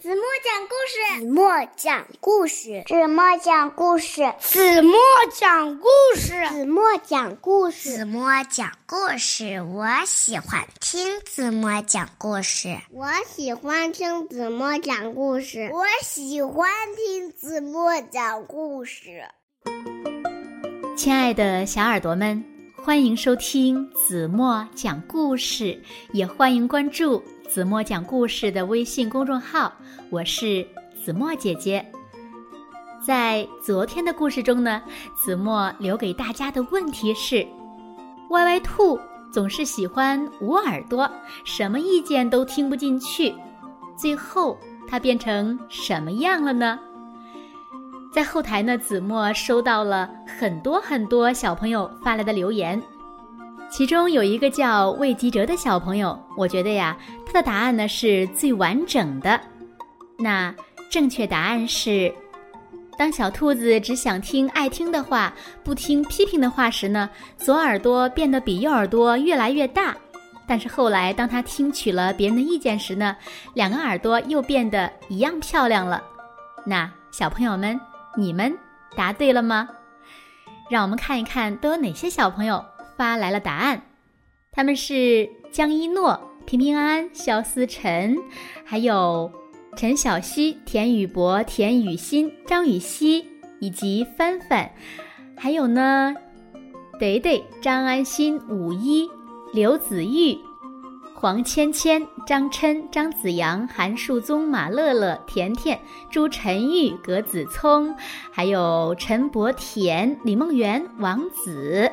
子墨讲故事，子墨讲故事，子墨讲故事，子墨讲故事，子墨讲故事，子墨讲故事。我喜欢听子墨讲故事，我喜欢听子墨讲故事，我喜欢听子墨讲故事。亲爱的小耳朵们，欢迎收听子墨讲故事，也欢迎关注。子墨讲故事的微信公众号，我是子墨姐姐。在昨天的故事中呢，子墨留给大家的问题是：歪歪兔总是喜欢捂耳朵，什么意见都听不进去，最后它变成什么样了呢？在后台呢，子墨收到了很多很多小朋友发来的留言。其中有一个叫魏吉哲的小朋友，我觉得呀，他的答案呢是最完整的。那正确答案是：当小兔子只想听爱听的话，不听批评的话时呢，左耳朵变得比右耳朵越来越大。但是后来，当他听取了别人的意见时呢，两个耳朵又变得一样漂亮了。那小朋友们，你们答对了吗？让我们看一看都有哪些小朋友。发来了答案，他们是江一诺、平平安安、肖思晨，还有陈小希、田雨博、田雨欣、张雨熙以及帆帆，还有呢，得得、张安心、五一、刘子玉、黄芊芊、张琛、张子阳、韩树宗、马乐乐、甜甜、朱晨玉、葛子聪，还有陈博田、李梦圆、王子。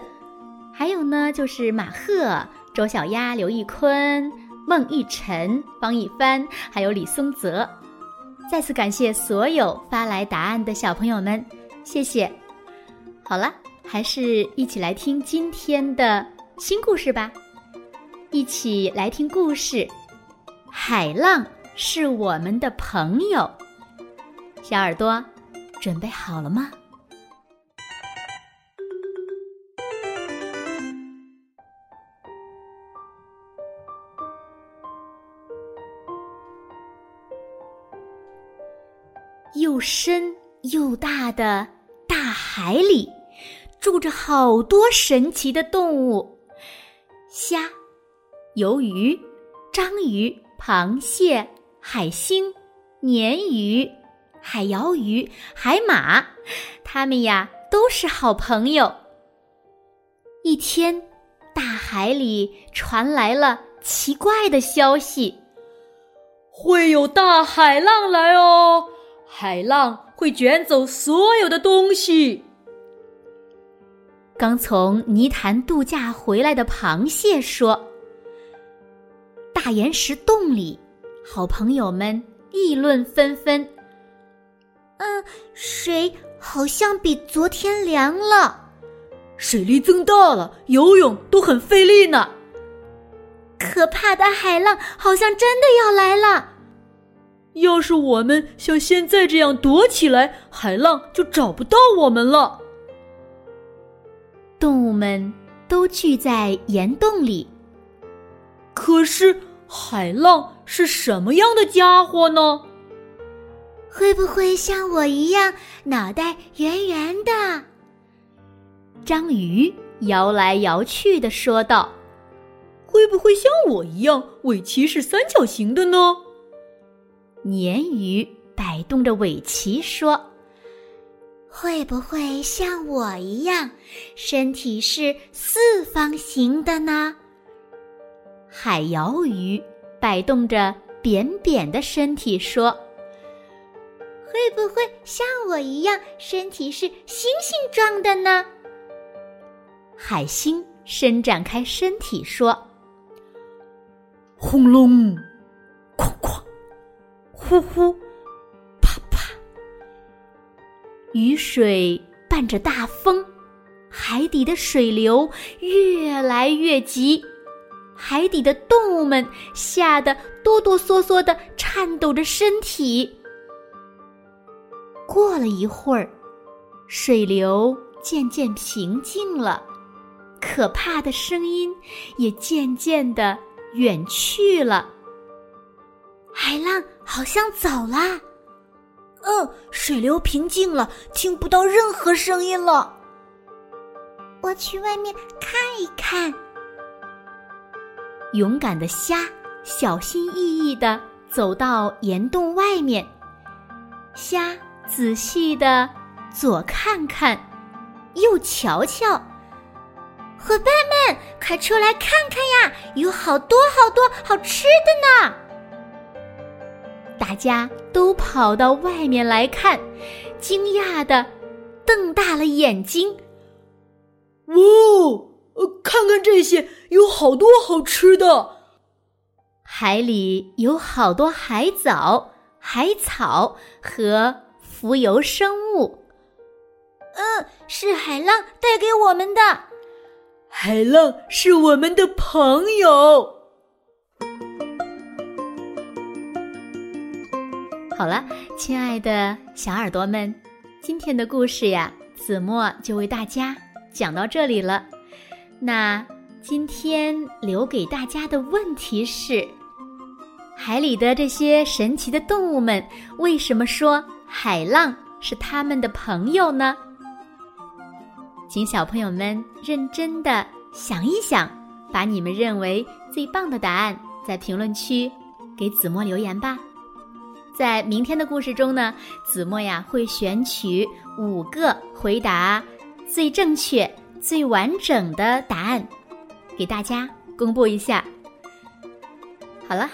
还有呢，就是马赫、周小丫、刘奕坤、孟玉晨、方一帆，还有李松泽。再次感谢所有发来答案的小朋友们，谢谢。好了，还是一起来听今天的新故事吧。一起来听故事：海浪是我们的朋友。小耳朵，准备好了吗？又深又大的大海里，住着好多神奇的动物：虾、鱿鱼、章鱼、螃蟹、海星、鲶鱼、海鳐鱼、海马，它们呀都是好朋友。一天，大海里传来了奇怪的消息：会有大海浪来哦！海浪会卷走所有的东西。刚从泥潭度假回来的螃蟹说：“大岩石洞里，好朋友们议论纷纷。嗯，水好像比昨天凉了，水力增大了，游泳都很费力呢。可怕的海浪好像真的要来了。”要是我们像现在这样躲起来，海浪就找不到我们了。动物们都聚在岩洞里，可是海浪是什么样的家伙呢？会不会像我一样脑袋圆圆的？章鱼摇来摇去的说道：“会不会像我一样尾鳍是三角形的呢？”鲶鱼摆动着尾鳍说：“会不会像我一样，身体是四方形的呢？”海鳐鱼摆动着扁扁的身体说：“会不会像我一样，身体是星星状的呢？”海星伸展开身体说：“轰隆！”呼呼，啪啪，雨水伴着大风，海底的水流越来越急，海底的动物们吓得哆哆嗦嗦的颤抖着身体。过了一会儿，水流渐渐平静了，可怕的声音也渐渐的远去了。海浪好像走了。嗯，水流平静了，听不到任何声音了。我去外面看一看。勇敢的虾小心翼翼的走到岩洞外面，虾仔细的左看看，右瞧瞧。伙伴们，快出来看看呀，有好多好多好吃的呢！大家都跑到外面来看，惊讶的瞪大了眼睛。哇，看看这些，有好多好吃的！海里有好多海藻、海草和浮游生物。嗯，是海浪带给我们的。海浪是我们的朋友。好了，亲爱的小耳朵们，今天的故事呀，子墨就为大家讲到这里了。那今天留给大家的问题是：海里的这些神奇的动物们，为什么说海浪是他们的朋友呢？请小朋友们认真的想一想，把你们认为最棒的答案在评论区给子墨留言吧。在明天的故事中呢，子墨呀会选取五个回答最正确、最完整的答案，给大家公布一下。好了，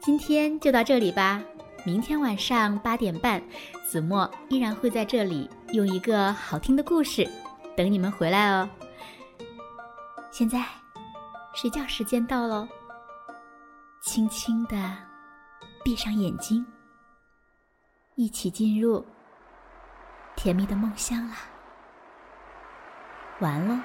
今天就到这里吧。明天晚上八点半，子墨依然会在这里用一个好听的故事。等你们回来哦！现在睡觉时间到喽，轻轻的闭上眼睛，一起进入甜蜜的梦乡啦。完喽。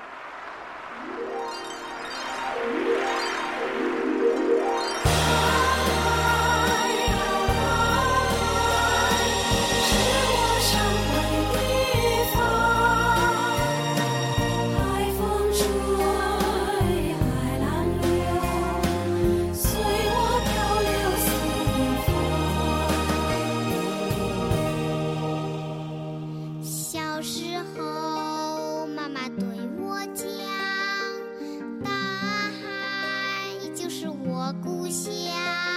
我故乡。